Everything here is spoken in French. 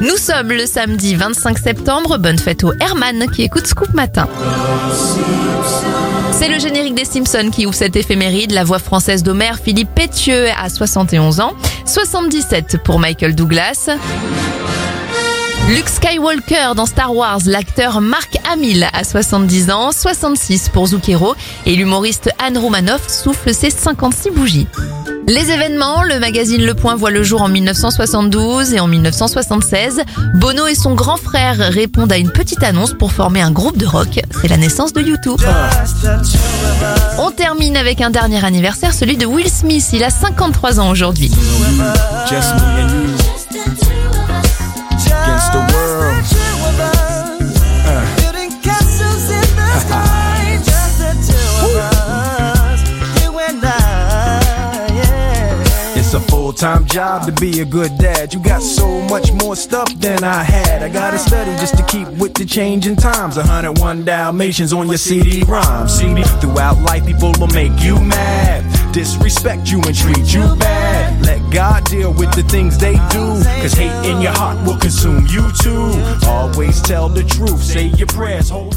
Nous sommes le samedi 25 septembre. Bonne fête au Herman qui écoute Scoop Matin. C'est le générique des Simpsons qui ouvre cette éphéméride. La voix française d'Homer, Philippe Pétieux, a 71 ans. 77 pour Michael Douglas. Luke Skywalker dans Star Wars, l'acteur Mark Hamill a 70 ans, 66 pour Zucchero et l'humoriste Anne Romanoff souffle ses 56 bougies. Les événements, le magazine Le Point voit le jour en 1972 et en 1976. Bono et son grand frère répondent à une petite annonce pour former un groupe de rock. C'est la naissance de YouTube. On termine avec un dernier anniversaire, celui de Will Smith. Il a 53 ans aujourd'hui. It's a full time job to be a good dad. You got so much more stuff than I had. I gotta study just to keep with the changing times. 101 Dalmatians on your CD ROM. CD throughout life, people will make you mad. Disrespect you and treat you bad. Let God deal with the things they do. Cause hate in your heart will consume you too. Always tell the truth, say your prayers, hold